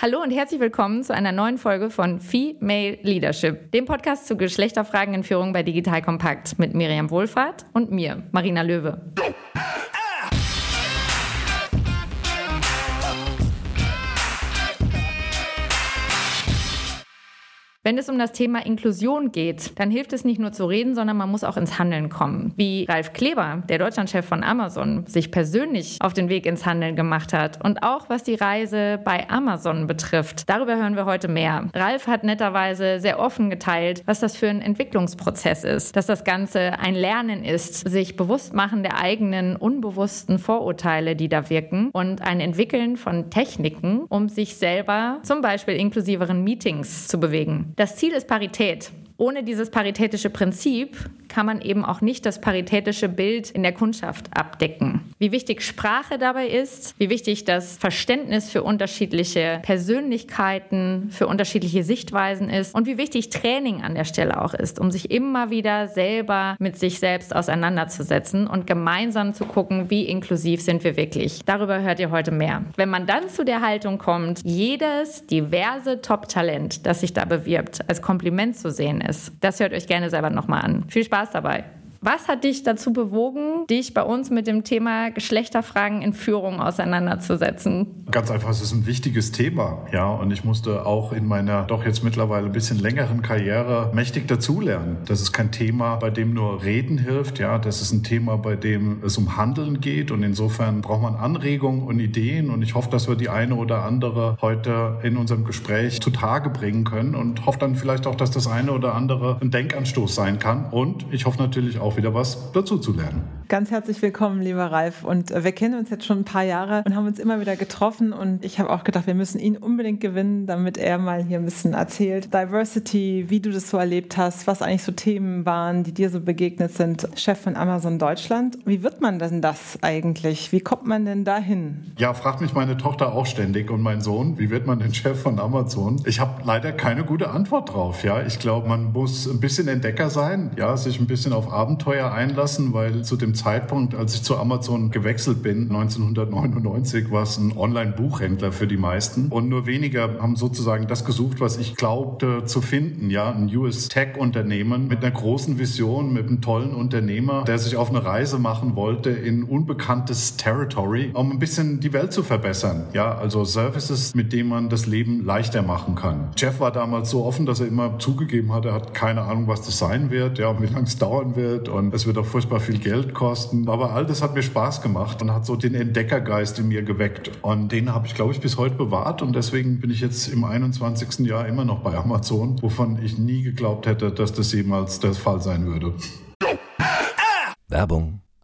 Hallo und herzlich willkommen zu einer neuen Folge von Female Leadership, dem Podcast zu Geschlechterfragen in Führung bei Digital Kompakt mit Miriam Wohlfahrt und mir, Marina Löwe. Wenn es um das Thema Inklusion geht, dann hilft es nicht nur zu reden, sondern man muss auch ins Handeln kommen. Wie Ralf Kleber, der Deutschlandchef von Amazon, sich persönlich auf den Weg ins Handeln gemacht hat und auch was die Reise bei Amazon betrifft. Darüber hören wir heute mehr. Ralf hat netterweise sehr offen geteilt, was das für ein Entwicklungsprozess ist, dass das Ganze ein Lernen ist, sich bewusst machen der eigenen unbewussten Vorurteile, die da wirken und ein Entwickeln von Techniken, um sich selber zum Beispiel inklusiveren Meetings zu bewegen. Das Ziel ist Parität. Ohne dieses paritätische Prinzip kann man eben auch nicht das paritätische Bild in der Kundschaft abdecken. Wie wichtig Sprache dabei ist, wie wichtig das Verständnis für unterschiedliche Persönlichkeiten, für unterschiedliche Sichtweisen ist und wie wichtig Training an der Stelle auch ist, um sich immer wieder selber mit sich selbst auseinanderzusetzen und gemeinsam zu gucken, wie inklusiv sind wir wirklich. Darüber hört ihr heute mehr. Wenn man dann zu der Haltung kommt, jedes diverse Top-Talent, das sich da bewirbt, als Kompliment zu sehen ist, das hört euch gerne selber nochmal an. Viel Spaß dabei. Was hat dich dazu bewogen, dich bei uns mit dem Thema Geschlechterfragen in Führung auseinanderzusetzen? Ganz einfach, es ist ein wichtiges Thema, ja. Und ich musste auch in meiner doch jetzt mittlerweile ein bisschen längeren Karriere mächtig dazulernen. Das ist kein Thema, bei dem nur Reden hilft, ja. Das ist ein Thema, bei dem es um Handeln geht. Und insofern braucht man Anregungen und Ideen. Und ich hoffe, dass wir die eine oder andere heute in unserem Gespräch zutage bringen können und hoffe dann vielleicht auch, dass das eine oder andere ein Denkanstoß sein kann. Und ich hoffe natürlich auch, auch wieder was dazu zu lernen. Ganz herzlich willkommen, lieber Ralf. Und äh, wir kennen uns jetzt schon ein paar Jahre und haben uns immer wieder getroffen. Und ich habe auch gedacht, wir müssen ihn unbedingt gewinnen, damit er mal hier ein bisschen erzählt. Diversity, wie du das so erlebt hast, was eigentlich so Themen waren, die dir so begegnet sind. Chef von Amazon Deutschland. Wie wird man denn das eigentlich? Wie kommt man denn dahin? Ja, fragt mich meine Tochter auch ständig und mein Sohn, wie wird man denn Chef von Amazon? Ich habe leider keine gute Antwort drauf. Ja, ich glaube, man muss ein bisschen Entdecker sein, ja, sich ein bisschen auf Abend Abenteuer einlassen, weil zu dem Zeitpunkt, als ich zu Amazon gewechselt bin, 1999, war es ein Online-Buchhändler für die meisten. Und nur weniger haben sozusagen das gesucht, was ich glaubte zu finden, ja, ein US-Tech-Unternehmen mit einer großen Vision, mit einem tollen Unternehmer, der sich auf eine Reise machen wollte in unbekanntes Territory, um ein bisschen die Welt zu verbessern, ja, also Services, mit denen man das Leben leichter machen kann. Jeff war damals so offen, dass er immer zugegeben hat, er hat keine Ahnung, was das sein wird, ja, wie lange es dauern wird und es wird auch furchtbar viel Geld kosten. Aber all das hat mir Spaß gemacht und hat so den Entdeckergeist in mir geweckt. Und den habe ich, glaube ich, bis heute bewahrt und deswegen bin ich jetzt im 21. Jahr immer noch bei Amazon, wovon ich nie geglaubt hätte, dass das jemals der Fall sein würde. Werbung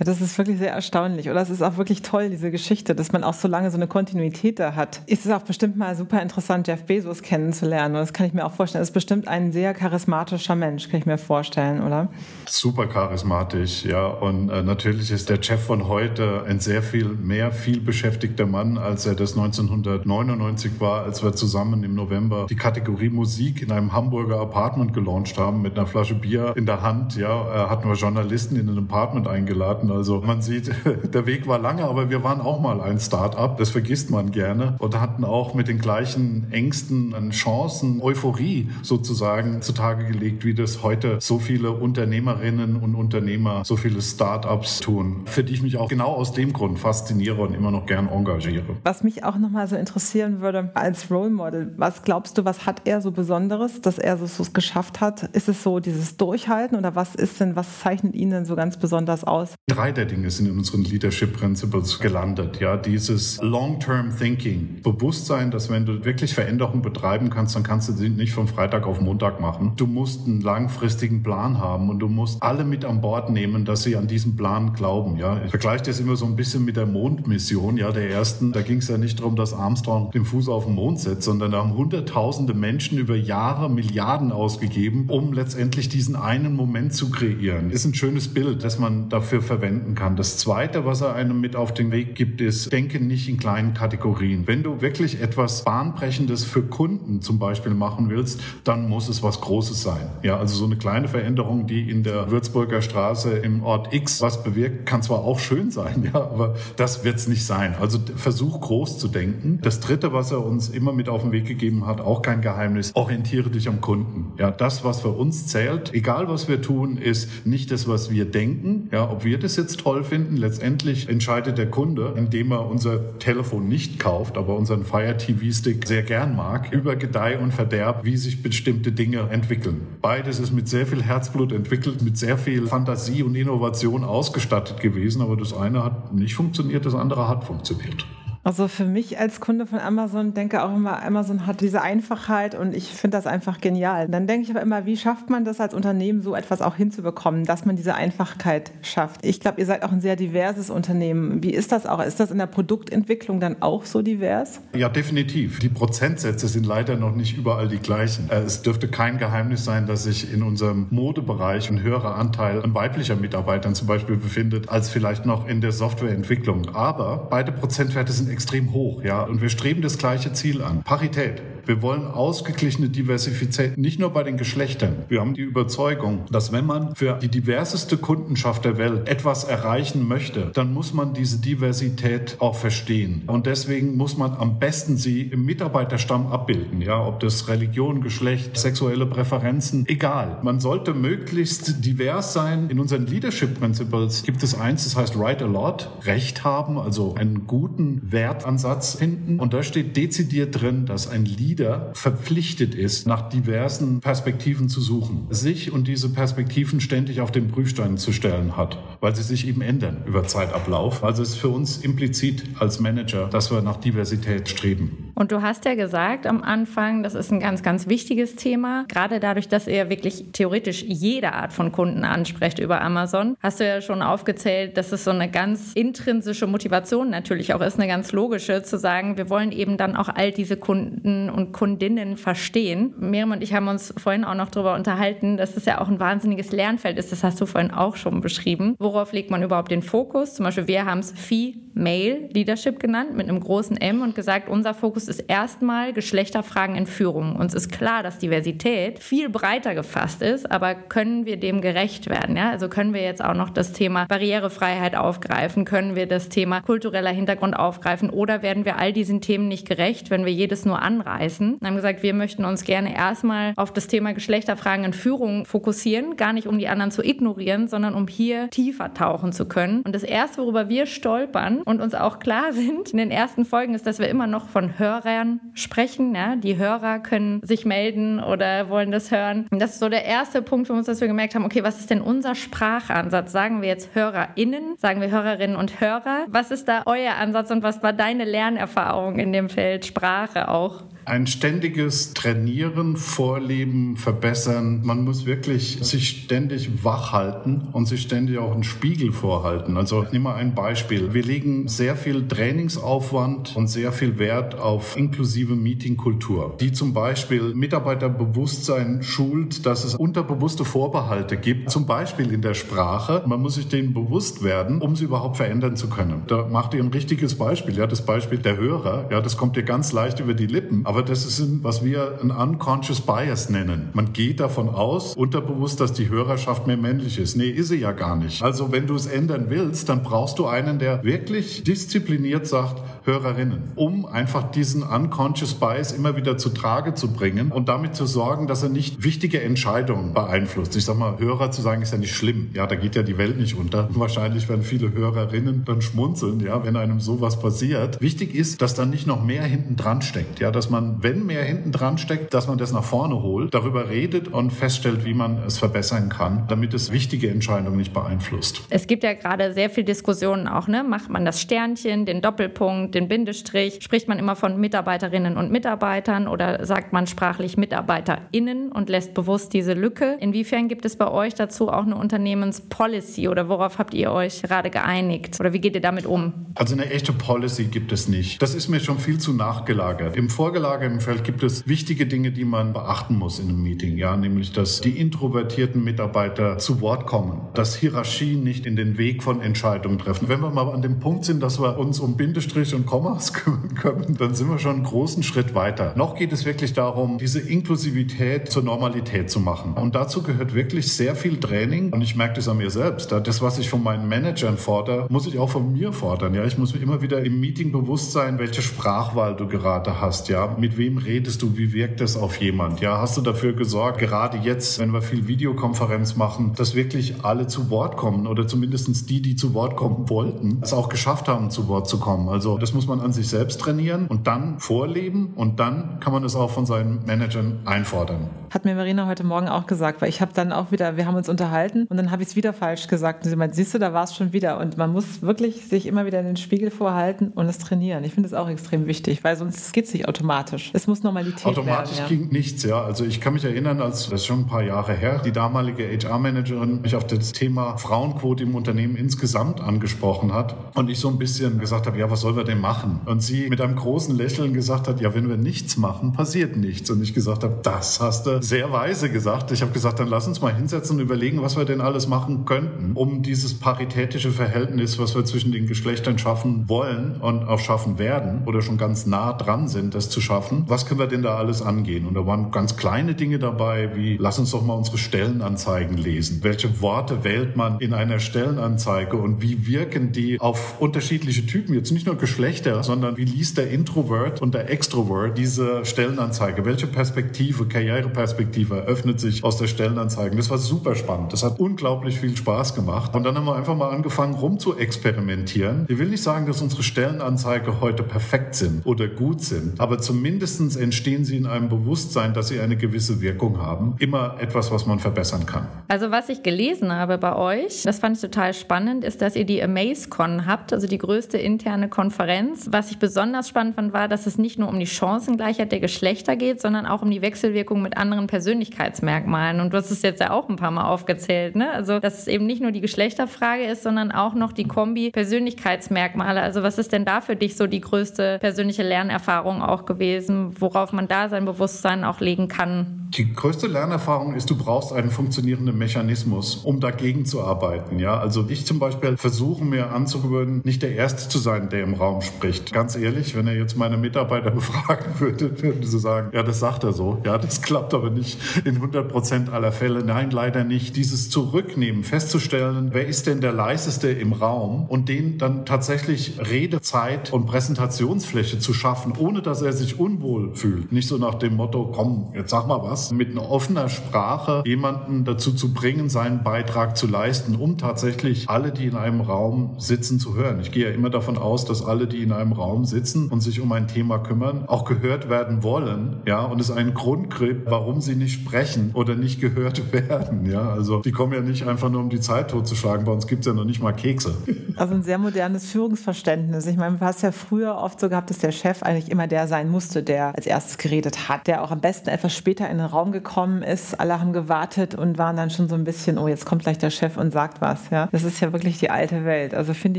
Ja, das ist wirklich sehr erstaunlich. Oder es ist auch wirklich toll, diese Geschichte, dass man auch so lange so eine Kontinuität da hat. Es ist auch bestimmt mal super interessant, Jeff Bezos kennenzulernen. Und das kann ich mir auch vorstellen. Er ist bestimmt ein sehr charismatischer Mensch, kann ich mir vorstellen, oder? Super charismatisch, ja. Und äh, natürlich ist der Jeff von heute ein sehr viel mehr viel beschäftigter Mann, als er das 1999 war, als wir zusammen im November die Kategorie Musik in einem Hamburger Apartment gelauncht haben mit einer Flasche Bier in der Hand. Ja, hatten wir Journalisten in ein Apartment eingeladen Also man sieht, der Weg war lange, aber wir waren auch mal ein Start-up. Das vergisst man gerne und hatten auch mit den gleichen Ängsten, Chancen, Euphorie sozusagen zutage gelegt, wie das heute so viele Unternehmerinnen und Unternehmer, so viele Start-ups tun, für die ich mich auch genau aus dem Grund fasziniere und immer noch gern engagiere. Was mich auch nochmal so interessieren würde als Role Model, was glaubst du, was hat er so Besonderes, dass er so es geschafft hat? Ist es so dieses Durchhalten oder was ist denn, was zeichnet ihn denn so ganz besonders aus? Drei der Dinge sind in unseren Leadership Principles gelandet. Ja, dieses Long-Term Thinking, Bewusstsein, dass wenn du wirklich Veränderungen betreiben kannst, dann kannst du sie nicht von Freitag auf Montag machen. Du musst einen langfristigen Plan haben und du musst alle mit an Bord nehmen, dass sie an diesen Plan glauben. Ja, ich vergleiche das immer so ein bisschen mit der Mondmission. Ja, der ersten, da ging es ja nicht darum, dass Armstrong den Fuß auf den Mond setzt, sondern da haben hunderttausende Menschen über Jahre Milliarden ausgegeben, um letztendlich diesen einen Moment zu kreieren. Ist ein schönes Bild, das man dafür verwenden kann. Das zweite, was er einem mit auf den Weg gibt, ist, denke nicht in kleinen Kategorien. Wenn du wirklich etwas Bahnbrechendes für Kunden zum Beispiel machen willst, dann muss es was Großes sein. Ja, also so eine kleine Veränderung, die in der Würzburger Straße im Ort X was bewirkt, kann zwar auch schön sein, ja, aber das wird es nicht sein. Also versuch groß zu denken. Das dritte, was er uns immer mit auf den Weg gegeben hat, auch kein Geheimnis, orientiere dich am Kunden. Ja, das, was für uns zählt, egal was wir tun, ist nicht das, was wir denken. Ja, ob wir das jetzt toll finden, letztendlich entscheidet der Kunde, indem er unser Telefon nicht kauft, aber unseren Fire TV Stick sehr gern mag, über Gedeih und Verderb, wie sich bestimmte Dinge entwickeln. Beides ist mit sehr viel Herzblut entwickelt, mit sehr viel Fantasie und Innovation ausgestattet gewesen, aber das eine hat nicht funktioniert, das andere hat funktioniert. Also für mich als Kunde von Amazon denke auch immer, Amazon hat diese Einfachheit und ich finde das einfach genial. Dann denke ich aber immer, wie schafft man das als Unternehmen so etwas auch hinzubekommen, dass man diese Einfachheit schafft? Ich glaube, ihr seid auch ein sehr diverses Unternehmen. Wie ist das auch? Ist das in der Produktentwicklung dann auch so divers? Ja, definitiv. Die Prozentsätze sind leider noch nicht überall die gleichen. Äh, es dürfte kein Geheimnis sein, dass sich in unserem Modebereich ein höherer Anteil an weiblicher Mitarbeitern zum Beispiel befindet, als vielleicht noch in der Softwareentwicklung. Aber beide Prozentwerte sind extrem hoch, ja. Und wir streben das gleiche Ziel an. Parität. Wir wollen ausgeglichene Diversität, nicht nur bei den Geschlechtern. Wir haben die Überzeugung, dass wenn man für die diverseste Kundenschaft der Welt etwas erreichen möchte, dann muss man diese Diversität auch verstehen. Und deswegen muss man am besten sie im Mitarbeiterstamm abbilden. Ja, ob das Religion, Geschlecht, sexuelle Präferenzen, egal. Man sollte möglichst divers sein. In unseren Leadership Principles gibt es eins, das heißt Write a Lot, Recht haben, also einen guten Wertansatz finden. Und da steht dezidiert drin, dass ein Leader verpflichtet ist, nach diversen Perspektiven zu suchen, sich und diese Perspektiven ständig auf den Prüfstein zu stellen hat, weil sie sich eben ändern über Zeitablauf. Also es ist für uns implizit als Manager, dass wir nach Diversität streben. Und du hast ja gesagt am Anfang, das ist ein ganz, ganz wichtiges Thema. Gerade dadurch, dass ihr wirklich theoretisch jede Art von Kunden ansprecht über Amazon, hast du ja schon aufgezählt, dass es so eine ganz intrinsische Motivation natürlich auch ist, eine ganz logische, zu sagen, wir wollen eben dann auch all diese Kunden und Kundinnen verstehen. Miriam und ich haben uns vorhin auch noch darüber unterhalten, dass es ja auch ein wahnsinniges Lernfeld ist. Das hast du vorhin auch schon beschrieben. Worauf legt man überhaupt den Fokus? Zum Beispiel, wir haben es Female Leadership genannt mit einem großen M und gesagt, unser Fokus ist erstmal Geschlechterfragen in Führung. Uns ist klar, dass Diversität viel breiter gefasst ist, aber können wir dem gerecht werden? Ja? Also können wir jetzt auch noch das Thema Barrierefreiheit aufgreifen? Können wir das Thema kultureller Hintergrund aufgreifen? Oder werden wir all diesen Themen nicht gerecht, wenn wir jedes nur anreißen? Wir haben gesagt, wir möchten uns gerne erstmal auf das Thema Geschlechterfragen in Führung fokussieren, gar nicht um die anderen zu ignorieren, sondern um hier tiefer tauchen zu können. Und das Erste, worüber wir stolpern und uns auch klar sind in den ersten Folgen, ist, dass wir immer noch von Hör Hörern sprechen. Ja? Die Hörer können sich melden oder wollen das hören. Und das ist so der erste Punkt für uns, dass wir gemerkt haben, okay, was ist denn unser Sprachansatz? Sagen wir jetzt HörerInnen? Sagen wir Hörerinnen und Hörer? Was ist da euer Ansatz und was war deine Lernerfahrung in dem Feld Sprache auch? Ein ständiges Trainieren, Vorleben, Verbessern. Man muss wirklich sich ständig wach halten und sich ständig auch einen Spiegel vorhalten. Also nimm mal ein Beispiel. Wir legen sehr viel Trainingsaufwand und sehr viel Wert auf inklusive Meetingkultur, die zum Beispiel Mitarbeiterbewusstsein schult, dass es unterbewusste Vorbehalte gibt, zum Beispiel in der Sprache. Man muss sich denen bewusst werden, um sie überhaupt verändern zu können. Da macht ihr ein richtiges Beispiel. Ja, das Beispiel der Hörer. Ja, das kommt dir ganz leicht über die Lippen Aber das ist, ein, was wir ein unconscious bias nennen. Man geht davon aus, unterbewusst, dass die Hörerschaft mehr männlich ist. Nee, ist sie ja gar nicht. Also wenn du es ändern willst, dann brauchst du einen, der wirklich diszipliniert sagt, Hörerinnen, um einfach diesen unconscious bias immer wieder zu Trage zu bringen und damit zu sorgen, dass er nicht wichtige Entscheidungen beeinflusst. Ich sag mal, Hörer zu sagen ist ja nicht schlimm. Ja, da geht ja die Welt nicht unter. Wahrscheinlich werden viele Hörerinnen dann schmunzeln, ja, wenn einem sowas passiert. Wichtig ist, dass dann nicht noch mehr hinten dran steckt. Ja, dass man, wenn mehr hinten dran steckt, dass man das nach vorne holt, darüber redet und feststellt, wie man es verbessern kann, damit es wichtige Entscheidungen nicht beeinflusst. Es gibt ja gerade sehr viel Diskussionen auch, ne? Macht man das Sternchen, den Doppelpunkt, den Bindestrich? Spricht man immer von Mitarbeiterinnen und Mitarbeitern oder sagt man sprachlich MitarbeiterInnen und lässt bewusst diese Lücke? Inwiefern gibt es bei euch dazu auch eine Unternehmenspolicy oder worauf habt ihr euch gerade geeinigt? Oder wie geht ihr damit um? Also eine echte Policy gibt es nicht. Das ist mir schon viel zu nachgelagert. Im vorgelagerten Feld gibt es wichtige Dinge, die man beachten muss in einem Meeting, ja, nämlich, dass die introvertierten Mitarbeiter zu Wort kommen, dass Hierarchien nicht in den Weg von Entscheidungen treffen. Wenn wir mal an dem Punkt sind, dass wir uns um Bindestrich und Kommas kümmern können, dann sind wir schon einen großen Schritt weiter. Noch geht es wirklich darum, diese Inklusivität zur Normalität zu machen. Und dazu gehört wirklich sehr viel Training. Und ich merke das an mir selbst. Das, was ich von meinen Managern fordere, muss ich auch von mir fordern. Ja, ich muss mir immer wieder im Meeting bewusst sein, welche Sprachwahl du gerade hast. Ja, mit wem redest du? Wie wirkt das auf jemand? Ja, hast du dafür gesorgt, gerade jetzt, wenn wir viel Videokonferenz machen, dass wirklich alle zu Wort kommen oder zumindest die, die zu Wort kommen wollten, es auch geschafft haben, zu Wort zu kommen. Also das muss man an sich selbst trainieren und dann vorleben und dann kann man es auch von seinen Managern einfordern. Hat mir Marina heute Morgen auch gesagt, weil ich habe dann auch wieder, wir haben uns unterhalten und dann habe ich es wieder falsch gesagt. Und sie meint, siehst du, da war es schon wieder. Und man muss wirklich sich immer wieder in den Spiegel vorhalten und es trainieren. Ich finde es auch extrem wichtig, weil sonst geht es nicht automatisch. Es muss Normalität Automatisch werden, ja. ging nichts, ja. Also ich kann mich erinnern, als das ist schon ein paar Jahre her, die damalige HR-Managerin mich auf das Thema Frauenquote im Unternehmen insgesamt angesprochen hat und ich so ein bisschen gesagt habe, ja, was sollen wir denn machen? Und sie mit einem großen Lächeln gesagt hat, ja, wenn wir nichts machen, passiert nichts. Und ich gesagt habe, das hast du sehr weise gesagt. Ich habe gesagt, dann lass uns mal hinsetzen und überlegen, was wir denn alles machen könnten, um dieses paritätische Verhältnis, was wir zwischen den Geschlechtern schaffen wollen und auch schaffen werden oder schon ganz nah dran sind, das zu schaffen. Was können wir denn da alles angehen? Und da waren ganz kleine Dinge dabei, wie lass uns doch mal unsere Stellenanzeigen lesen. Welche Worte wählt man in einer Stellenanzeige und wie wirken die auf unterschiedliche Typen? Jetzt nicht nur Geschlechter, sondern wie liest der Introvert und der Extrovert diese Stellenanzeige? Welche Perspektive, Karriereperspektive eröffnet sich aus der Stellenanzeige? Das war super spannend. Das hat unglaublich viel Spaß gemacht. Und dann haben wir einfach mal angefangen, rum zu experimentieren. Ich will nicht sagen, dass unsere Stellenanzeige heute perfekt sind oder gut sind, aber zumindest entstehen sie in einem Bewusstsein, dass sie eine gewisse Wirkung haben. Immer etwas, was man verbessern kann. Also was ich gelesen habe bei euch, das fand ich total spannend, ist, dass ihr die AmazeCon habt, also die größte interne Konferenz. Was ich besonders spannend fand, war, dass es nicht nur um die Chancengleichheit der Geschlechter geht, sondern auch um die Wechselwirkung mit anderen Persönlichkeitsmerkmalen. Und du hast es jetzt ja auch ein paar Mal aufgezählt, ne? Also dass es eben nicht nur die Geschlechterfrage ist, sondern auch noch die Kombi Persönlichkeitsmerkmale. Also was ist denn da für dich so die größte persönliche Lernerfahrung auch gewesen, worauf man da sein Bewusstsein auch legen kann? Die größte Lernerfahrung ist, du brauchst einen funktionierenden Mechanismus, um dagegen zu arbeiten. Ja, also ich zum Beispiel versuche mir anzugewöhnen, nicht der Erste zu sein, der im Raum spricht. Ganz ehrlich, wenn er jetzt meine Mitarbeiter befragen würde, würden sie sagen, ja, das sagt er so. Ja, das klappt aber nicht in 100 Prozent aller Fälle. Nein, leider nicht. Dieses Zurücknehmen, festzustellen, wer ist denn der leiseste im Raum und den dann tatsächlich Redezeit und Präsentationsfläche zu schaffen, ohne dass er sich unwohl fühlt. Nicht so nach dem Motto, komm, jetzt sag mal was, mit einer offener Sprache jemanden dazu zu bringen, seinen Beitrag zu leisten, um tatsächlich alle, die in einem Raum sitzen, zu hören. Ich gehe ja immer davon aus, dass alle, die in einem Raum sitzen und sich um ein Thema kümmern, auch gehört werden wollen, ja, und es einen Grund gibt, warum sie nicht sprechen oder nicht gehört werden, ja. Also die kommen ja nicht einfach nur, um die Zeit totzuschlagen. Bei uns gibt es ja noch nicht mal Kekse. Also ein sehr modernes Führungsverständnis. Ich meine, du hast ja früher oft so gehabt, dass der Chef eigentlich immer der sein musste, der als erstes geredet hat, der auch am besten etwas später in den Raum gekommen ist, alle haben gewartet und waren dann schon so ein bisschen, oh, jetzt kommt gleich der Chef und sagt was. Ja, das ist ja wirklich die alte Welt. Also finde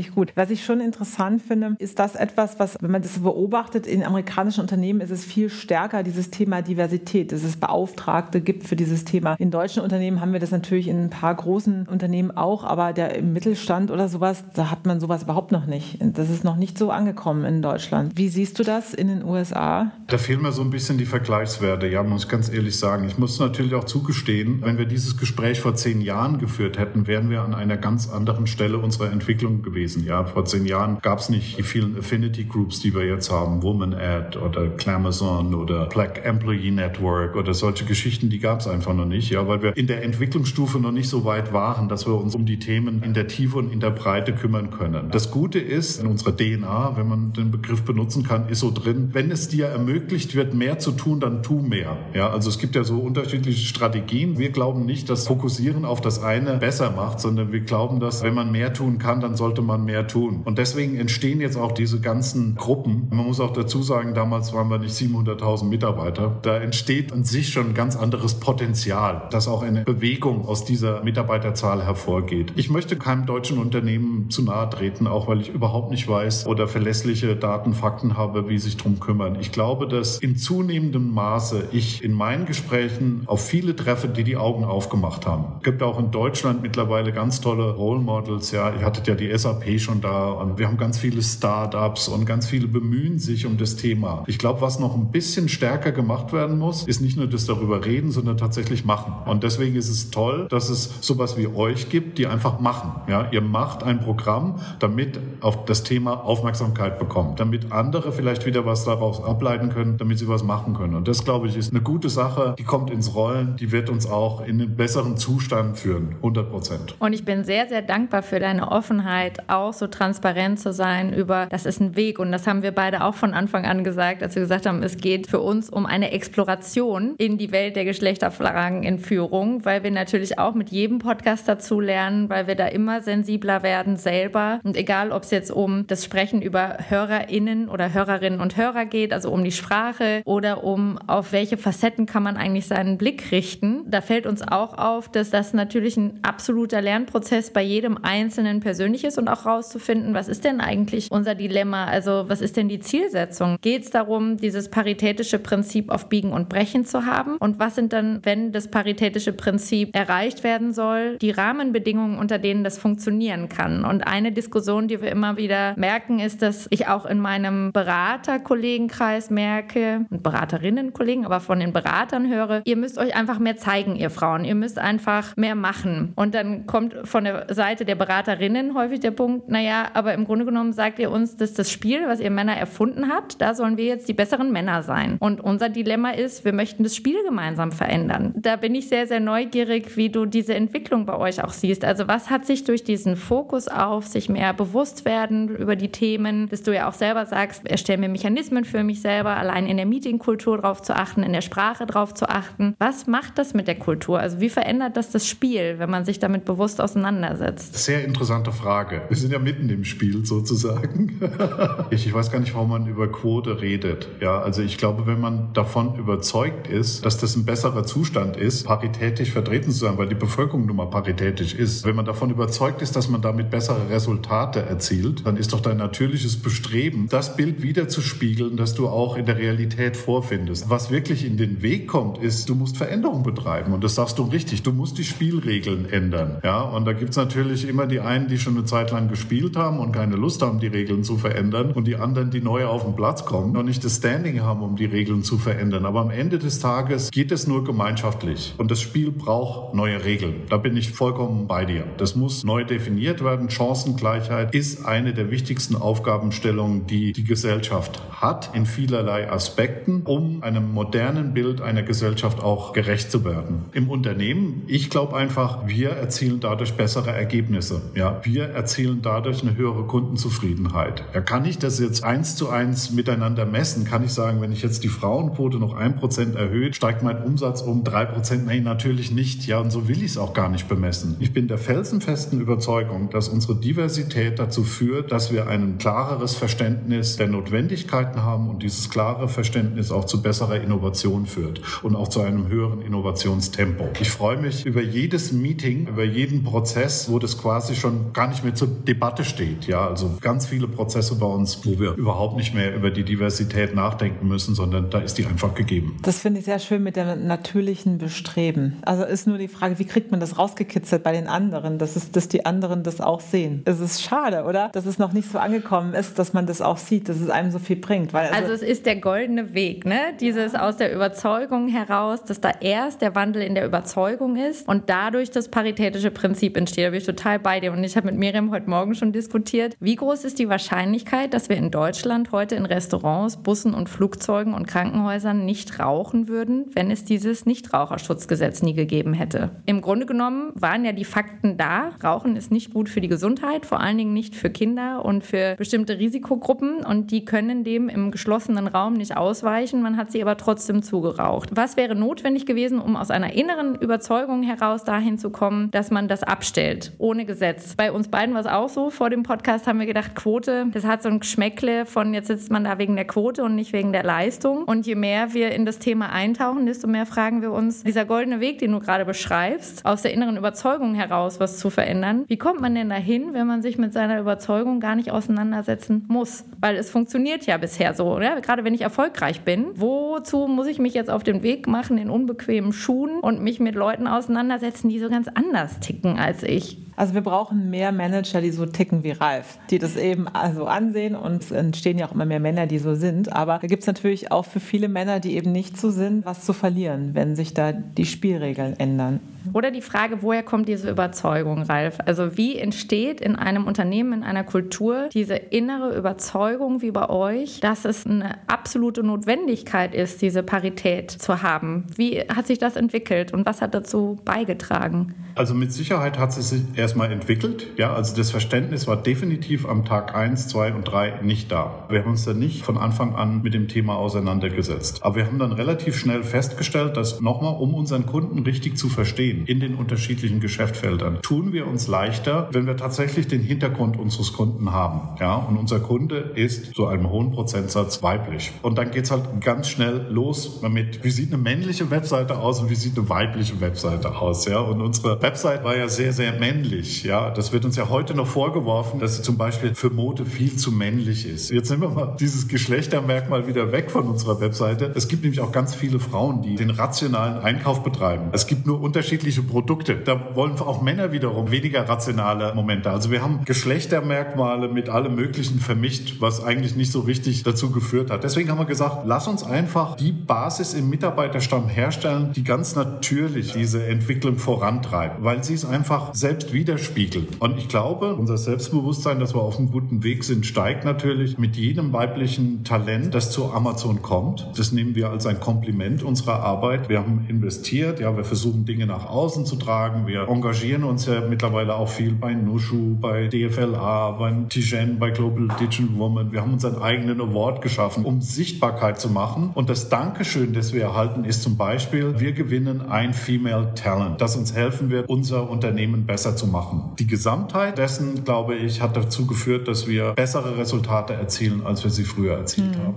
ich gut. Was ich schon interessant finde, ist das etwas, was, wenn man das beobachtet, in amerikanischen Unternehmen ist es viel stärker, dieses Thema Diversität, dass es Beauftragte gibt für dieses Thema. In deutschen Unternehmen haben wir das natürlich in ein paar großen Unternehmen auch, aber der im Mittelstand oder sowas, da hat man sowas überhaupt noch nicht. Das ist noch nicht so angekommen in Deutschland. Wie siehst du das in den USA? Da fehlen mir so ein bisschen die Vergleichswerte, ja, muss ich ganz ehrlich sagen. Ich muss natürlich auch zugestehen, wenn wir dieses Gespräch vor zehn Jahren geführt hätten, wären wir an einer ganz anderen Stelle unserer Entwicklung gewesen. Ja, vor zehn Jahren gab es nicht die vielen Affinity Groups, die wir jetzt haben, Woman Ad oder Clamazon oder Black Employee Network oder solche Geschichten, die gab es einfach noch nicht, ja, weil wir in der Entwicklungsstufe noch nicht so weit waren, dass wir uns um die Themen in der Tiefe und in der Breite kümmern können. Das Gute ist, in unserer DNA, wenn man den Begriff benutzen kann, ist so drin, wenn es dir ermöglicht wird, mehr zu tun, dann tu mehr. Ja, also es gibt ja so unterschiedliche Strategien. Wir glauben nicht, dass Fokussieren auf das eine besser macht, sondern wir glauben, dass wenn man mehr tun kann, dann sollte man mehr tun. Und deswegen entstehen jetzt auch diese ganzen Gruppen. Man muss auch dazu sagen, damals waren wir nicht 700.000 Mitarbeiter. Da entsteht an sich schon ein ganz anderes Potenzial, dass auch eine Bewegung aus dieser Mitarbeiterzahl hervorgeht. Ich möchte keinem deutschen Unternehmen zu nahe treten, auch weil ich überhaupt nicht weiß oder verlässliche Daten, Fakten habe, wie sich drum kümmern. Ich glaube, dass in zunehmendem Maße ich in meinen Gesprächen auf viele treffe, die die Augen aufgemacht haben. Es gibt auch in Deutschland mittlerweile ganz tolle Role Models. Ja, ihr hattet ja die SAP schon da und wir haben ganz viele Startups und ganz viele bemühen sich um das Thema. Ich glaube, was noch ein bisschen stärker gemacht werden muss, ist nicht nur das darüber reden, sondern tatsächlich machen. Und deswegen ist es toll, dass es sowas wie euch gibt, die einfach machen. Ja, ihr macht ein Programm, damit auf das Thema Aufmerksamkeit bekommt, damit andere vielleicht wieder was daraus ableiten können, damit sie was machen können. Und das, glaube ich, ist eine gute Sache. Die kommt ins Rollen, die wird uns auch in einen besseren Zustand führen. 100 Prozent. Und ich bin sehr, sehr dankbar für deine Offenheit, auch so transparent zu sein über, das ist ein Weg. Und das haben wir beide auch von Anfang an gesagt, als wir gesagt haben, es geht für uns um eine Exploration in die Welt der Geschlechterfragen in Führung, weil wir natürlich auch mit jedem Podcast dazu lernen, weil wir da immer sensibler werden selber. Und egal, ob es jetzt um das Sprechen über HörerInnen oder Hörerinnen und Hörer geht, also um die Sprache oder um auf welche Facetten kann man eigentlich seinen Blick richten, da fällt uns auch auf, dass das natürlich ein absoluter Lernprozess bei jedem Einzelnen persönlich ist und auch rauszufinden, was ist denn eigentlich unser Dilemma? Also was ist denn die Zielsetzung? Geht es darum, dieses paritätische Prinzip auf Biegen und Brechen zu haben? Und was sind dann, wenn das paritätische Prinzip erreicht werden soll, die Rahmenbedingungen, unter denen das funktionieren kann? Und eine Diskussion, die wir immer wieder merken, ist, dass ich auch in meinem Beraterkollegenkreis merke und Beraterinnenkollegen, aber von den Beratern höre, ihr müsst euch einfach mehr zeigen, ihr Frauen. Ihr müsst einfach mehr machen. Und dann kommt von der Seite der Beraterinnen häufig der Punkt, naja, aber im Grunde genommen sagt ihr uns, dass das Spiel, was ihr Männer erfunden habt, da sollen wir jetzt die besseren Männer sein. Und unser Dilemma ist, wir möchten das Spiel gemeinsam verändern. Da bin ich sehr, sehr neugierig, wie du diese Entwicklung bei euch auch siehst. Also was hat sich durch diesen Fokus auf sich mehr bewusst werden über die Themen, dass du ja auch selber sagst, erstell mir Mechanismen für mich selber, allein in der Meetingkultur drauf zu achten, in der Sprache drauf zu achten. Was macht das mit der Kultur? Also wie verändert das das Spiel, wenn man sich damit bewusst auseinandersetzt? Sehr interessante Frage. Wir sind ja mitten im Spiel sozusagen. ich weiß gar nicht, warum man über Quote redet. Ja, also ich glaube, wenn man davon überzeugt ist, dass das ein besserer Zustand ist, paritätisch vertreten zu sein, weil die Bevölkerung nun mal paritätisch ist, wenn man davon überzeugt ist, dass man damit bessere Resultate erzielt, dann ist doch dein natürliches Bestreben, das Bild wiederzuspiegeln, das du auch in der Realität vorfindest. Was wirklich in den Weg kommt, ist, du musst Veränderung betreiben. Und das sagst du richtig. Du musst die Spielregeln ändern. Ja, und da gibt's natürlich immer die einen, die schon eine Zeit lang gespielt haben und keine Lust haben, die Regeln zu verändern. Und die anderen, die neu auf den Platz kommen und nicht das Standing haben, um die Regeln zu verändern. Aber am Ende des Tages geht es nur gemeinschaftlich. Und das Spiel braucht neue Regeln. Da bin ich vollkommen bei dir. Das muss neu definiert werden. Chancengleichheit ist eine der wichtigsten Aufgabenstellungen, die die Gesellschaft hat in vielerlei Aspekten, um einem modernen Bild einer Gesellschaft auch gerecht zu werden. Im Unternehmen, ich glaube einfach, wir erzielen dadurch bessere Ergebnisse. Ja, wir erzielen dadurch eine höhere Kundenzufriedenheit. Ja, kann ich das jetzt eins zu eins miteinander messen? Kann ich sagen, wenn ich jetzt die Frauenquote noch ein Prozent erhöht, steigt mein Umsatz um drei Prozent? Nein, natürlich nicht. Ja, und so will ich es auch gar nicht bemessen. Ich bin der felsenfesten Überzeugung, dass unsere Diversität dazu führt, dass wir ein klareres Verständnis der Notwendigkeiten haben und dieses klare Verständnis auch zu besserer Innovation führt. Und auch zu einem höheren Innovationstempo. Ich freue mich über jedes Meeting, über jeden Prozess, wo das quasi schon gar nicht mehr zur Debatte steht. Ja, also ganz viele Prozesse bei uns, wo wir überhaupt nicht mehr über die Diversität nachdenken müssen, sondern da ist die einfach gegeben. Das finde ich sehr schön mit dem natürlichen Bestreben. Also ist nur die Frage, wie kriegt man das rausgekitzelt bei den anderen, dass, es, dass die anderen das auch sehen. Es ist schade, oder? Dass es noch nicht so angekommen ist, dass man das auch sieht, dass es einem so viel bringt. Weil also, also es ist der goldene Weg, ne? Dieses aus der Überzeugung heraus, dass da erst der Wandel in der Überzeugung ist und dadurch das paritätische Prinzip entsteht. Da bin ich total bei dir. Und ich habe mit Miriam heute Morgen schon diskutiert, wie groß ist die Wahrscheinlichkeit, dass wir in Deutschland heute in Restaurants, Bussen und Flugzeugen und Krankenhäusern nicht rauchen würden, wenn es dieses Nichtraucherschutzgesetz nie gegeben hätte. Im Grunde genommen waren ja die Fakten da. Rauchen ist nicht gut für die Gesundheit, vor allen Dingen nicht für Kinder und für bestimmte Risikogruppen und die können dem im geschlossenen Raum nicht ausweichen. Man hat sie aber trotzdem zugeraucht. Was wäre notwendig gewesen, um aus einer inneren Überzeugung heraus dahin zu kommen, dass man das abstellt, ohne Gesetz? Bei uns beiden war es auch so. Vor dem Podcast haben wir gedacht, Quote, das hat so ein Geschmäckle von jetzt sitzt man da wegen der Quote und nicht wegen der Leistung. Und je mehr wir in das Thema eintauchen, desto mehr fragen wir uns, dieser goldene Weg, den du gerade beschreibst, aus der inneren Überzeugung heraus was zu verändern, wie kommt man denn dahin, wenn man sich mit seiner Überzeugung gar nicht auseinandersetzen muss? Weil es funktioniert ja bisher so, oder? Gerade wenn ich erfolgreich bin, wozu muss ich mich jetzt auf den Weg machen in unbequemen Schuhen und mich mit Leuten auseinandersetzen, die so ganz anders ticken als ich? Also wir brauchen mehr Manager, die so ticken wie Ralf, die das eben also ansehen und es entstehen ja auch immer mehr Männer, die so sind. Aber da gibt es natürlich auch für viele Männer, die eben nicht so sind, was zu verlieren, wenn sich da die Spielregeln ändern. Oder die Frage, woher kommt diese Überzeugung, Ralf? Also wie entsteht in einem Unternehmen, in einer Kultur diese innere Überzeugung wie bei euch, dass es eine absolute Notwendigkeit ist, diese Parität zu haben? Wie hat sich das entwickelt und was hat dazu beigetragen? Also mit Sicherheit hat es sich erstmal entwickelt. Ja, also das Verständnis war definitiv am Tag 1, 2 und 3 nicht da. Wir haben uns dann nicht von Anfang an mit dem Thema auseinandergesetzt. Aber wir haben dann relativ schnell festgestellt, dass nochmal, um unseren Kunden richtig zu verstehen in den unterschiedlichen Geschäftsfeldern, tun wir uns leichter, wenn wir tatsächlich den Hintergrund unseres Kunden haben. Ja, und unser Kunde ist zu einem hohen Prozentsatz weiblich. Und dann geht es halt ganz schnell los damit, wie sieht eine männliche Webseite aus und wie sieht eine weibliche Webseite aus. Ja, und unsere Website war ja sehr, sehr männlich. Ja, das wird uns ja heute noch vorgeworfen, dass sie zum Beispiel für Mode viel zu männlich ist. Jetzt nehmen wir mal dieses Geschlechtermerkmal wieder weg von unserer Webseite. Es gibt nämlich auch ganz viele Frauen, die den rationalen Einkauf betreiben. Es gibt nur unterschiedliche Produkte. Da wollen auch Männer wiederum weniger rationale Momente. Also wir haben Geschlechtermerkmale mit allem Möglichen vermischt, was eigentlich nicht so richtig dazu geführt hat. Deswegen haben wir gesagt, lass uns einfach die Basis im Mitarbeiterstamm herstellen, die ganz natürlich diese Entwicklung vorantreibt weil sie es einfach selbst widerspiegeln. Und ich glaube, unser Selbstbewusstsein, dass wir auf einem guten Weg sind, steigt natürlich mit jedem weiblichen Talent, das zu Amazon kommt. Das nehmen wir als ein Kompliment unserer Arbeit. Wir haben investiert, ja, wir versuchen Dinge nach außen zu tragen. Wir engagieren uns ja mittlerweile auch viel bei Nushu, bei DFLA, bei Tijen, bei Global Digital Woman. Wir haben unseren eigenen Award geschaffen, um Sichtbarkeit zu machen. Und das Dankeschön, das wir erhalten, ist zum Beispiel, wir gewinnen ein Female Talent, das uns helfen wird, unser Unternehmen besser zu machen. Die Gesamtheit dessen, glaube ich, hat dazu geführt, dass wir bessere Resultate erzielen, als wir sie früher erzielt mhm. haben.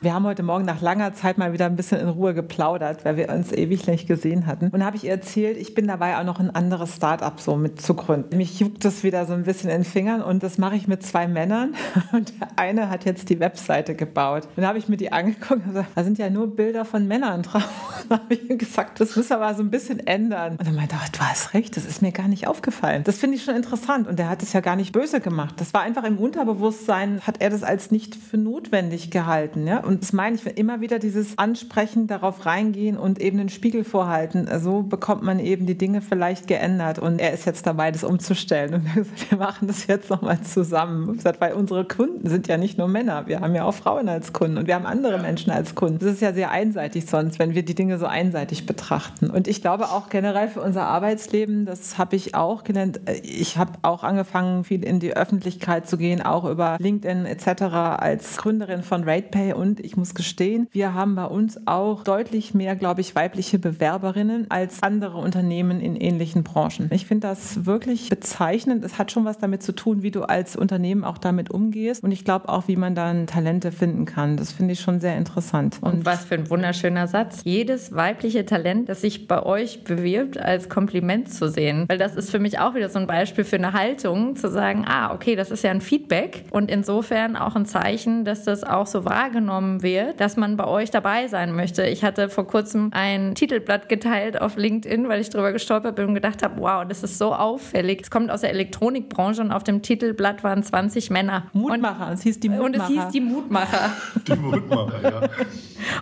Wir haben heute Morgen nach langer Zeit mal wieder ein bisschen in Ruhe geplaudert, weil wir uns ewig nicht gesehen hatten. Und habe ich ihr erzählt, ich bin dabei auch noch ein anderes Start-up so mit zu gründen. Mich juckt das wieder so ein bisschen in den Fingern und das mache ich mit zwei Männern. Und der eine hat jetzt die Webseite gebaut. Und dann habe ich mir die angeguckt und gesagt, da sind ja nur Bilder von Männern drauf. Dann habe ich ihm gesagt, das müssen wir aber so ein bisschen ändern. Und dann meinte er, du hast recht, das ist mir gar nicht aufgefallen. Das finde ich schon interessant und er hat es ja gar nicht böse gemacht. Das war einfach im Unterbewusstsein, hat er das als nicht für notwendig gehalten. Ja? Und das meine ich, immer wieder dieses Ansprechen, darauf reingehen und eben den Spiegel vorhalten. So bekommt man eben die Dinge vielleicht geändert und er ist jetzt dabei, das umzustellen. Und wir machen das jetzt nochmal zusammen. Weil unsere Kunden sind ja nicht nur Männer, wir haben ja auch Frauen als Kunden und wir haben andere Menschen als Kunden. Das ist ja sehr einseitig sonst, wenn wir die Dinge so einseitig betrachten. Und ich glaube auch generell für unser Arbeitsleben, das habe ich auch gelernt faszinierend. Ich habe auch angefangen, viel in die Öffentlichkeit zu gehen, auch über LinkedIn etc. als Gründerin von RatePay und ich muss gestehen, wir haben bei uns auch deutlich mehr, glaube ich, weibliche Bewerberinnen als andere Unternehmen in ähnlichen Branchen. Ich finde das wirklich bezeichnend. Es hat schon was damit zu tun, wie du als Unternehmen auch damit umgehst und ich glaube auch, wie man dann Talente finden kann. Das finde ich schon sehr interessant. Und, und was für ein wunderschöner Satz. Jedes weibliche Talent, das sich bei euch bewirbt, als Kompliment zu sehen. Weil das ist für mich auch wieder so ein Beispiel für eine Haltung, zu sagen, ah, okay, das ist ja ein Feedback und insofern auch ein Zeichen, dass das auch so wahrgenommen wird, dass man bei euch dabei sein möchte. Ich hatte vor kurzem ein Titelblatt geteilt auf LinkedIn, weil ich drüber gestolpert bin und gedacht habe, wow, das ist so auffällig. Es kommt aus der Elektronikbranche und auf dem Titelblatt waren 20 Männer. Mutmacher, und, es hieß die Mutmacher. Und es hieß die Mutmacher. Die Mutmacher, ja.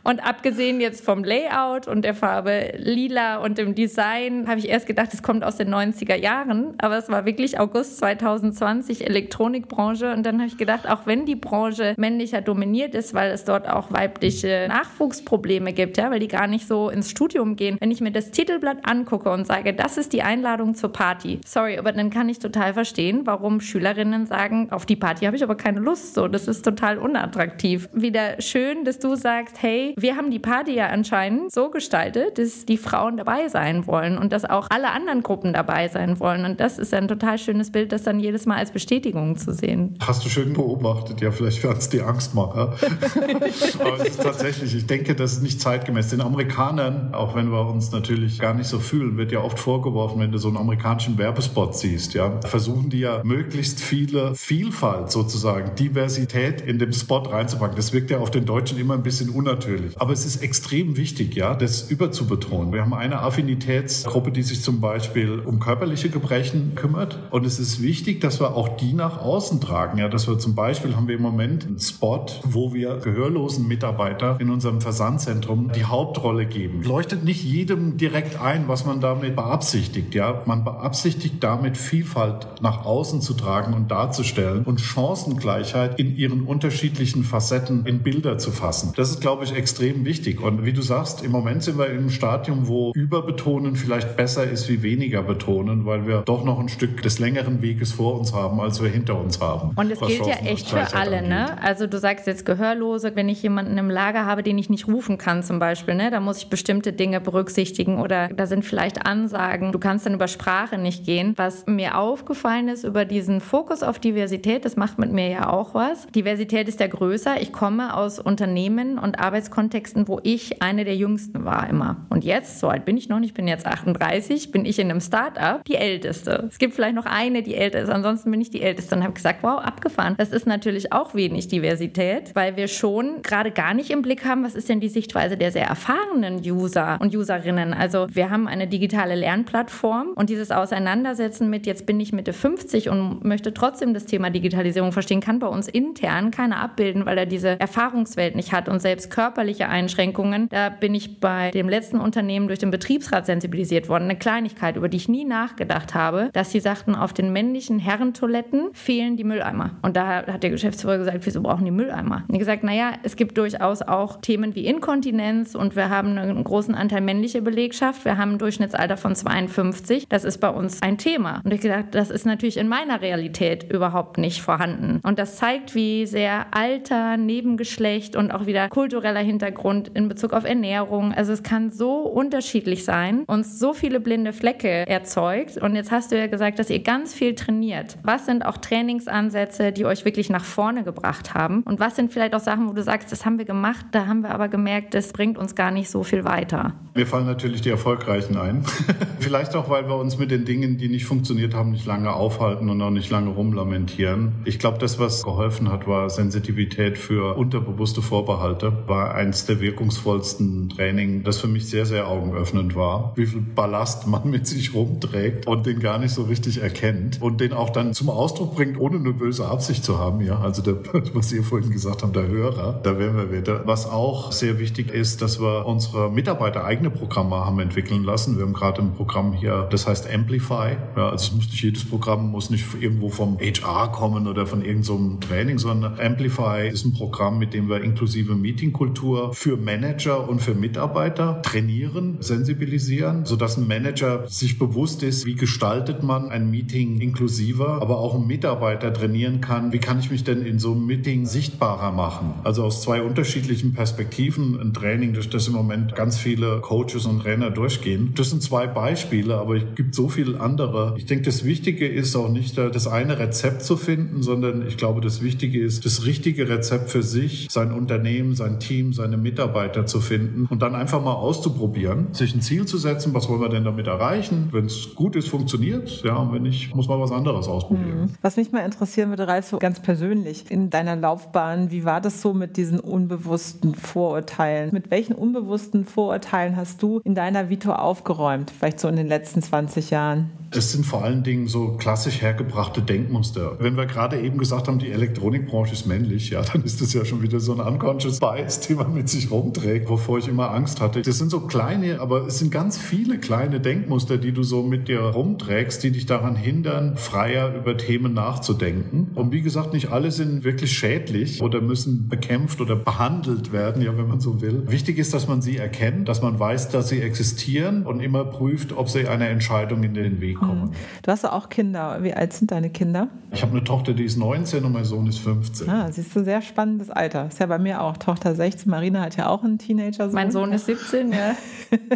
Und abgesehen jetzt vom Layout und der Farbe lila und dem Design, habe ich erst gedacht, es kommt aus den 90er Jahren. Aber es war wirklich August 2020, Elektronikbranche. Und dann habe ich gedacht, auch wenn die Branche männlicher dominiert ist, weil es dort auch weibliche Nachwuchsprobleme gibt, ja, weil die gar nicht so ins Studium gehen. Wenn ich mir das Titelblatt angucke und sage, das ist die Einladung zur Party. Sorry, aber dann kann ich total verstehen, warum Schülerinnen sagen, auf die Party habe ich aber keine Lust. So, das ist total unattraktiv. Wieder schön, dass du sagst, hey, wir haben die Party ja anscheinend so gestaltet, dass die Frauen dabei sein wollen und dass auch alle anderen Gruppen dabei sein wollen. Und das ist ein total schönes Bild, das dann jedes Mal als Bestätigung zu sehen. Hast du schön beobachtet, ja, vielleicht wären es die Angstmacher. Aber es ist tatsächlich, ich denke, das ist nicht zeitgemäß. Den Amerikanern, auch wenn wir uns natürlich gar nicht so fühlen, wird ja oft vorgeworfen, wenn du so einen amerikanischen Werbespot siehst, ja, versuchen die ja möglichst viele Vielfalt sozusagen, Diversität in dem Spot reinzupacken. Das wirkt ja auf den Deutschen immer ein bisschen unnatürlich. Aber es ist extrem wichtig, ja, das überzubetonen. Wir haben eine Affinitätsgruppe, die sich zum Beispiel um körperliche Gebrechen kümmert. Und es ist wichtig, dass wir auch die nach außen tragen. Ja, dass wir zum Beispiel haben wir im Moment einen Spot, wo wir gehörlosen Mitarbeiter in unserem Versandzentrum die Hauptrolle geben. Leuchtet nicht jedem direkt ein, was man damit beabsichtigt. Ja, man beabsichtigt damit Vielfalt nach außen zu tragen und darzustellen und Chancengleichheit in ihren unterschiedlichen Facetten in Bilder zu fassen. Das ist, glaube ich, extrem wichtig. Und wie du sagst, im Moment sind wir im Stadium, wo überbetonen vielleicht besser ist wie weniger betonen, weil wir doch noch ein Stück des längeren Weges vor uns haben, als wir hinter uns haben. Und es gilt ja echt für alle, ne? Also du sagst jetzt Gehörlose, wenn ich jemanden im Lager habe, den ich nicht rufen kann zum Beispiel, ne? Da muss ich bestimmte Dinge berücksichtigen oder da sind vielleicht Ansagen. Du kannst dann über Sprache nicht gehen. Was mir aufgefallen ist über diesen Fokus auf Diversität, das macht mit mir ja auch was. Diversität ist ja größer. Ich komme aus Unternehmen und Arbeitskontexten, wo ich eine der jüngsten war immer. Und jetzt, so alt bin ich noch nicht, bin jetzt 38, bin ich in einem Start-up die älteste. Es gibt vielleicht noch eine, die älter ist, ansonsten bin ich die älteste und habe gesagt, wow, abgefahren. Das ist natürlich auch wenig Diversität, weil wir schon gerade gar nicht im Blick haben, was ist denn die Sichtweise der sehr erfahrenen User und Userinnen. Also wir haben eine digitale Lernplattform und dieses Auseinandersetzen mit, jetzt bin ich Mitte 50 und möchte trotzdem das Thema Digitalisierung verstehen, kann bei uns intern keiner abbilden, weil er diese Erfahrungswelt nicht hat und selbst körperliche Einschränkungen. Da bin ich bei dem letzten Unternehmen durch den Betriebsrat sensibilisiert worden. Eine Kleinigkeit, über die ich nie nachgedacht habe, dass sie sagten, auf den männlichen Herrentoiletten fehlen die Mülleimer. Und da hat der Geschäftsführer gesagt, wieso brauchen die Mülleimer? Und gesagt, naja, es gibt durchaus auch Themen wie Inkontinenz und wir haben einen großen Anteil männliche Belegschaft. Wir haben ein Durchschnittsalter von 52. Das ist bei uns ein Thema. Und ich gedacht, das ist natürlich in meiner Realität überhaupt nicht vorhanden. Und das zeigt, wie sehr Alter, Nebengeschlecht und auch wieder kultureller Hintergrund in Bezug auf Ernährung, also es kann so unterschiedlich sein und so viele blinde Flecke erzeugt. Und jetzt hast du ja gesagt, dass ihr ganz viel trainiert. Was sind auch Trainingsansätze, die euch wirklich nach vorne gebracht haben? Und was sind vielleicht auch Sachen, wo du sagst, das haben wir gemacht, da haben wir aber gemerkt, das bringt uns gar nicht so viel weiter? Mir fallen natürlich die Erfolgreichen ein. vielleicht auch, weil wir uns mit den Dingen, die nicht funktioniert haben, nicht lange aufhalten und auch nicht lange rumlamentieren. Ich glaube, das, was geholfen hat, war Sensitivität für unterbewusste Vorbehalte. War eins der wirkungsvollsten Training, das für mich sehr, sehr augenöffnend war. Wie viel Ballast man mit sich rumträgt und den gar nicht so richtig erkennt und den auch dann zum Ausdruck bringt, ohne eine böse Absicht zu haben. Ja, also der, was ihr vorhin gesagt habt, der Hörer, da wären wir wieder. Was auch sehr wichtig ist, dass wir unsere Mitarbeiter eigene Programme haben entwickeln lassen. Wir haben gerade ein Programm hier, das heißt Amplify. Ja, also es muss nicht jedes Programm muss nicht irgendwo vom HR kommen oder von irgendeinem so Training, sondern Amplify ist ein Programm, mit dem wir inklusive Meetingkultur für Manager und für Mitarbeiter trainieren, sensibilisieren, sodass ein Manager sich bewusst ist, wie gestaltet man ein Meeting inklusiver, aber auch ein Mitarbeiter trainieren kann, wie kann ich mich denn in so einem Meeting sichtbarer machen? Also aus zwei unterschiedlichen Perspektiven ein Training, durch das im Moment ganz viele Coaches und Trainer durchgehen. Das sind zwei Beispiele, aber es gibt so viele andere. Ich denke, das Wichtige ist auch nicht das eine Rezept zu finden, sondern ich glaube, das Wichtige ist, das richtige Rezept für sich, sein Unternehmen, sein Team, seine Mitarbeiter zu finden und dann einfach mal auszuprobieren, sich ein Ziel zu setzen, was wollen wir denn damit erreichen? Wenn es gut ist, funktioniert. Ja, und wenn nicht, muss man was anderes ausprobieren. Mhm. Was mich mal interessieren würde, Ralf, so ganz persönlich in deiner Laufbahn, wie war das so mit diesen unbewussten Vorurteilen? Mit welchen unbewussten Vorurteilen hast du in deiner Vito aufgeräumt? Vielleicht so in den letzten 20 Jahren? Es sind vor allen Dingen so klassisch hergebrachte Denkmuster. Wenn wir gerade eben gesagt haben, die Elektronikbranche ist männlich, ja, dann ist das ja schon wieder so ein unconscious bias, den man mit sich rumträgt, wovor ich immer Angst hatte. Das sind so kleine, aber es sind ganz viele kleine Denkmuster, die du so mit dir rumträgst, die dich daran hindern, freier über Themen nachzudenken. Und wie gesagt, nicht alle sind wirklich schädlich oder müssen bekämpft oder behandelt werden, ja, wenn man so will. Wichtig ist, dass man sie erkennt, dass man weiß, dass sie existieren und immer prüft, ob sie einer Entscheidung in den Weg kommen. Du hast auch Kinder. Wie alt sind deine Kinder? Ich habe eine Tochter, die ist 19 und mein Sohn ist 15. Ah, siehst du, sehr spannendes Alter. Ist ja bei mir auch. Tochter 16, Marina hat ja auch einen Teenager. -Sohn. Mein Sohn ist 17, ja.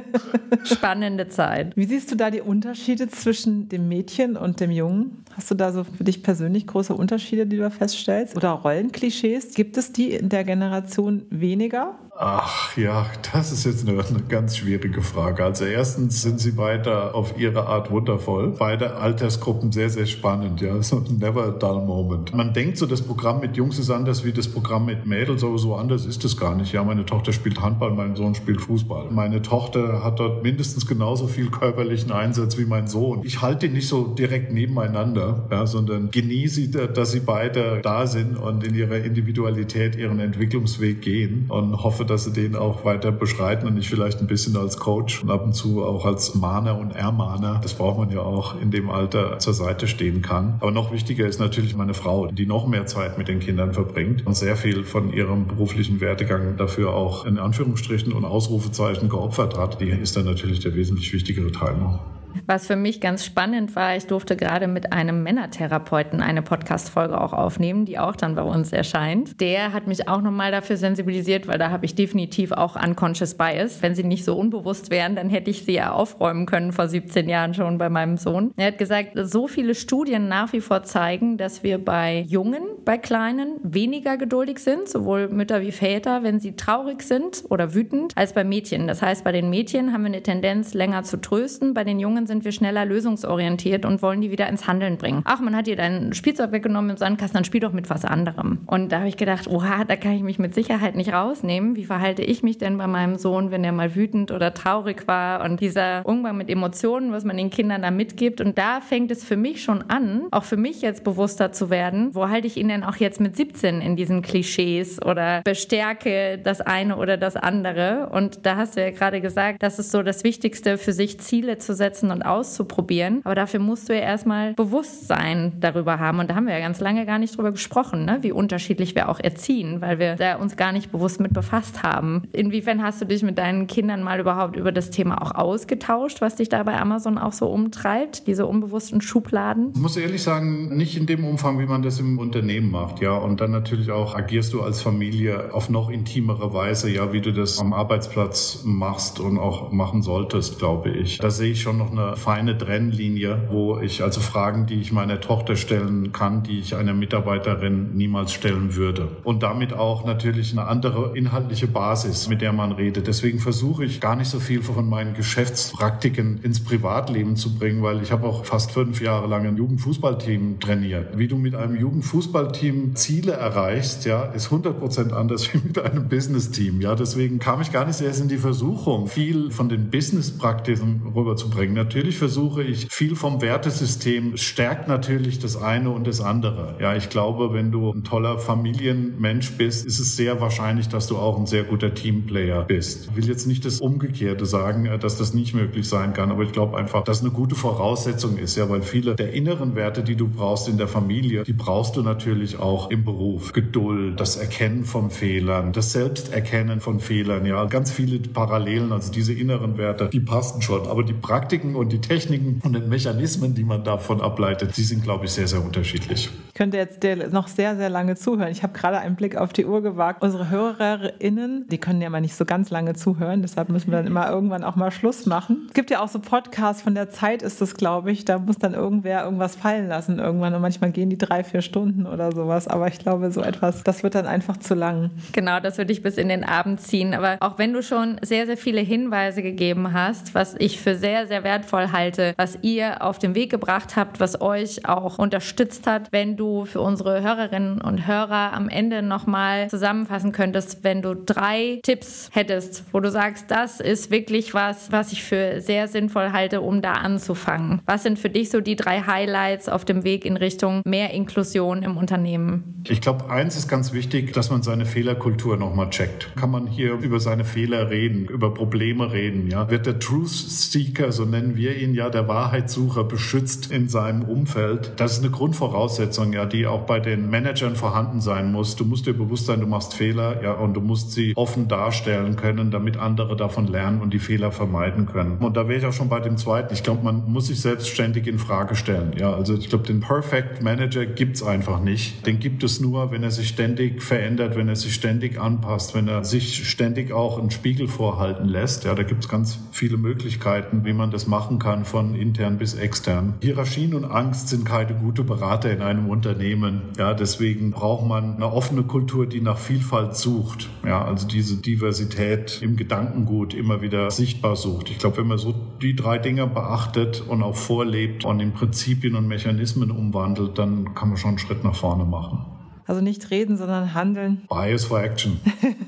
Spannende Zeit. Wie siehst du da die Unterschiede zwischen dem Mädchen und dem Jungen? Hast du da so für dich persönlich große Unterschiede, die du feststellst? Oder Rollenklischees? Gibt es die in der Generation weniger? Ach ja, das ist jetzt eine, eine, ganz schwierige Frage. Also erstens sind sie beide auf ihre Art wundervoll. Beide Altersgruppen sehr, sehr spannend. Ja, so never a dull moment. Man denkt so, das Programm mit Jungs ist anders wie das Programm mit Mädels, aber so anders ist es gar nicht. Ja, meine Tochter spielt Handball, mein Sohn spielt Fußball. Meine Tochter hat dort mindestens genauso viel körperlichen Einsatz wie mein Sohn. Ich halte die nicht so direkt nebeneinander, ja, sondern genieße, dass sie beide da sind und in ihrer Individualität ihren Entwicklungsweg gehen und hoffe, dass sie den auch weiter beschreiten und ich vielleicht ein bisschen als Coach und ab und zu auch als Mahner und Ermahner, das braucht man ja auch in dem Alter zur Seite stehen kann. Aber noch wichtiger ist natürlich meine Frau, die noch mehr Zeit mit den Kindern verbringt und sehr viel von ihrem beruflichen Werdegang dafür auch in Anführungsstrichen und Ausrufezeichen geopfert hat. Die ist dann natürlich der wesentlich wichtigere Teil noch. Was für mich ganz spannend war, ich durfte gerade mit einem Männertherapeuten eine Podcast-Folge auch aufnehmen, die auch dann bei uns erscheint. Der hat mich auch nochmal dafür sensibilisiert, weil da habe ich definitiv auch unconscious bias. Wenn sie nicht so unbewusst wären, dann hätte ich sie ja aufräumen können vor 17 Jahren schon bei meinem Sohn. Er hat gesagt, so viele Studien nach wie vor zeigen, dass wir bei Jungen, bei Kleinen weniger geduldig sind, sowohl Mütter wie Väter, wenn sie traurig sind oder wütend, als bei Mädchen. Das heißt, bei den Mädchen haben wir eine Tendenz, länger zu trösten, bei den Jungen sind wir schneller lösungsorientiert und wollen die wieder ins Handeln bringen. Ach, man hat dir dein Spielzeug weggenommen im Sandkasten, dann spiel doch mit was anderem. Und da habe ich gedacht, oha, da kann ich mich mit Sicherheit nicht rausnehmen. Wie verhalte ich mich denn bei meinem Sohn, wenn er mal wütend oder traurig war? Und dieser Umgang mit Emotionen, was man den Kindern da mitgibt. Und da fängt es für mich schon an, auch für mich jetzt bewusster zu werden, wo halte ich ihn denn auch jetzt mit 17 in diesen Klischees oder bestärke das eine oder das andere. Und da hast du ja gerade gesagt, das ist so das Wichtigste für sich, Ziele zu setzen und auszuprobieren. Aber dafür musst du ja erstmal Bewusstsein darüber haben. Und da haben wir ja ganz lange gar nicht drüber gesprochen, ne? wie unterschiedlich wir auch erziehen, weil wir da uns gar nicht bewusst mit befasst haben. Inwiefern hast du dich mit deinen Kindern mal überhaupt über das Thema auch ausgetauscht, was dich da bei Amazon auch so umtreibt, diese unbewussten Schubladen? Ich muss ehrlich sagen, nicht in dem Umfang, wie man das im Unternehmen macht, ja. Und dann natürlich auch agierst du als Familie auf noch intimere Weise, ja, wie du das am Arbeitsplatz machst und auch machen solltest, glaube ich. Da sehe ich schon noch eine feine Trennlinie, wo ich also Fragen, die ich meiner Tochter stellen kann, die ich einer Mitarbeiterin niemals stellen würde. Und damit auch natürlich eine andere inhaltliche Basis, mit der man redet. Deswegen versuche ich gar nicht so viel von meinen Geschäftspraktiken ins Privatleben zu bringen, weil ich habe auch fast fünf Jahre lang ein Jugendfußballteam trainiert. Wie du mit einem Jugendfußballteam Ziele erreichst, ja, ist 100 Prozent anders wie mit einem Business-Team. Ja, deswegen kam ich gar nicht erst in die Versuchung, viel von den Business-Praktiken rüberzubringen. Natürlich versuche ich viel vom Wertesystem stärkt natürlich das eine und das andere. Ja, ich glaube, wenn du ein toller Familienmensch bist, ist es sehr wahrscheinlich, dass du auch ein sehr guter Teamplayer bist. Ich will jetzt nicht das Umgekehrte sagen, äh, dass das nicht möglich sein kann, aber ich glaube einfach, dass eine gute Voraussetzung ist, ja, weil viele der inneren Werte, die du brauchst in der Familie, die brauchst du natürlich auch im Beruf. Geduld, das Erkennen von Fehlern, das Selbsterkennen von Fehlern, ja, ganz viele Parallelen, also diese inneren Werte, die passen schon, aber die Praktiken und die Techniken und den Mechanismen, die man davon ableitet, die sind, glaube ich, sehr, sehr unterschiedlich. Ich könnte jetzt noch sehr, sehr lange zuhören. Ich habe gerade einen Blick auf die Uhr gewagt. Unsere HörerInnen, die können ja mal nicht so ganz lange zuhören, deshalb müssen wir dann immer irgendwann auch mal Schluss machen. Es gibt ja auch so Podcasts von der Zeit, ist das, glaube ich. Da muss dann irgendwer irgendwas fallen lassen irgendwann und manchmal gehen die drei, vier Stunden oder sowas. Aber ich glaube, so etwas, das wird dann einfach zu lang. Genau, das würde ich bis in den Abend ziehen. Aber auch wenn du schon sehr, sehr viele Hinweise gegeben hast, was ich für sehr, sehr wertvoll halte, was ihr auf den Weg gebracht habt, was euch auch unterstützt hat, wenn du für unsere Hörerinnen und Hörer am Ende nochmal zusammenfassen könntest, wenn du drei Tipps hättest, wo du sagst, das ist wirklich was, was ich für sehr sinnvoll halte, um da anzufangen. Was sind für dich so die drei Highlights auf dem Weg in Richtung mehr Inklusion im Unternehmen? Ich glaube, eins ist ganz wichtig, dass man seine Fehlerkultur nochmal checkt. Kann man hier über seine Fehler reden, über Probleme reden, ja? Wird der Truth Seeker, so nennen wir ihn ja, der Wahrheitssucher beschützt in seinem Umfeld? Das ist eine Grundvoraussetzung, ja, die auch bei den Managern vorhanden sein muss. Du musst dir bewusst sein, du machst Fehler, ja, und du musst sie offen darstellen können, damit andere davon lernen und die Fehler vermeiden können. Und da wäre ich auch schon bei dem zweiten. Ich glaube, man muss sich selbstständig in Frage stellen. Ja, also ich glaube, den Perfect Manager gibt's einfach nicht. Den gibt es nur, wenn er sich ständig verändert, wenn er sich ständig anpasst, wenn er sich ständig auch einen Spiegel vorhalten lässt. Ja, da gibt's ganz viele Möglichkeiten, wie man das machen kann, von intern bis extern. Hierarchien und Angst sind keine gute Berater in einem Unternehmen. Ja, deswegen braucht man eine offene Kultur, die nach Vielfalt sucht. Ja, also diese Diversität im Gedankengut immer wieder sichtbar sucht. Ich glaube, wenn man so die drei Dinge beachtet und auch vorlebt und in Prinzipien und Mechanismen umwandelt, dann kann man schon einen Schritt nach vorne machen. Also nicht reden, sondern handeln. Bias for Action.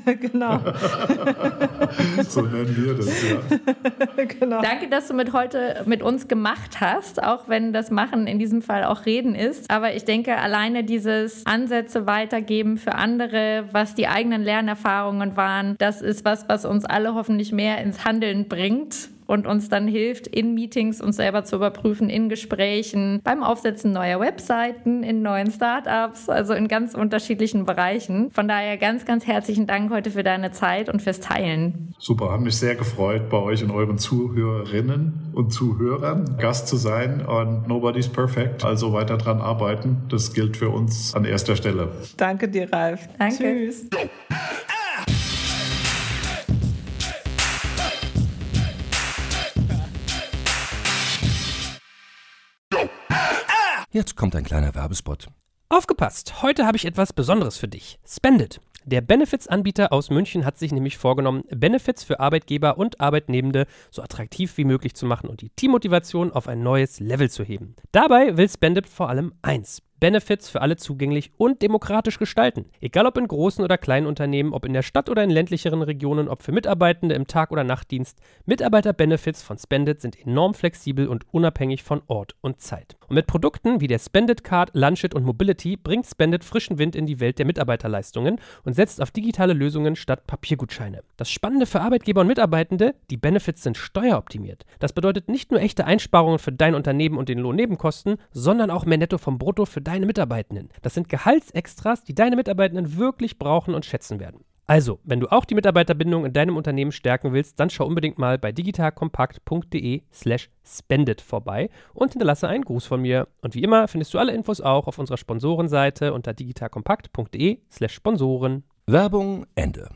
genau. so nennen wir das, ja. genau. Danke, dass du mit heute mit uns gemacht hast, auch wenn das Machen in diesem Fall auch Reden ist. Aber ich denke, alleine dieses Ansätze weitergeben für andere, was die eigenen Lernerfahrungen waren, das ist was, was uns alle hoffentlich mehr ins Handeln bringt und uns dann hilft, in Meetings uns selber zu überprüfen, in Gesprächen, beim Aufsetzen neuer Webseiten, in neuen Startups, also in ganz unterschiedlichen Bereichen. Von daher ganz, ganz herzlichen Dank heute für deine Zeit und fürs Teilen. Super, hat mich sehr gefreut, bei euch und euren Zuhörerinnen und Zuhörern Gast zu sein und Nobody's Perfect, also weiter dran arbeiten. Das gilt für uns an erster Stelle. Danke dir, Ralf. Danke. Tschüss. Jetzt kommt ein kleiner Werbespot. Aufgepasst! Heute habe ich etwas Besonderes für dich. Spendit. Der Benefits-Anbieter aus München hat sich nämlich vorgenommen, Benefits für Arbeitgeber und Arbeitnehmende so attraktiv wie möglich zu machen und die Teammotivation auf ein neues Level zu heben. Dabei will Spendit vor allem eins: Benefits für alle zugänglich und demokratisch gestalten. Egal ob in großen oder kleinen Unternehmen, ob in der Stadt oder in ländlicheren Regionen, ob für Mitarbeitende im Tag- oder Nachtdienst, Mitarbeiter-Benefits von Spendit sind enorm flexibel und unabhängig von Ort und Zeit. Und mit Produkten wie der Spendit Card, Lunchit und Mobility bringt Spendit frischen Wind in die Welt der Mitarbeiterleistungen und setzt auf digitale Lösungen statt Papiergutscheine. Das Spannende für Arbeitgeber und Mitarbeitende, die Benefits sind steueroptimiert. Das bedeutet nicht nur echte Einsparungen für dein Unternehmen und den Lohnnebenkosten, sondern auch mehr Netto vom Brutto für deine Mitarbeitenden. Das sind Gehaltsextras, die deine Mitarbeitenden wirklich brauchen und schätzen werden. Also, wenn du auch die Mitarbeiterbindung in deinem Unternehmen stärken willst, dann schau unbedingt mal bei digitalkompakt.de/slash spendet vorbei und hinterlasse einen Gruß von mir. Und wie immer findest du alle Infos auch auf unserer Sponsorenseite unter digitalkompakt.de/slash Sponsoren. Werbung Ende.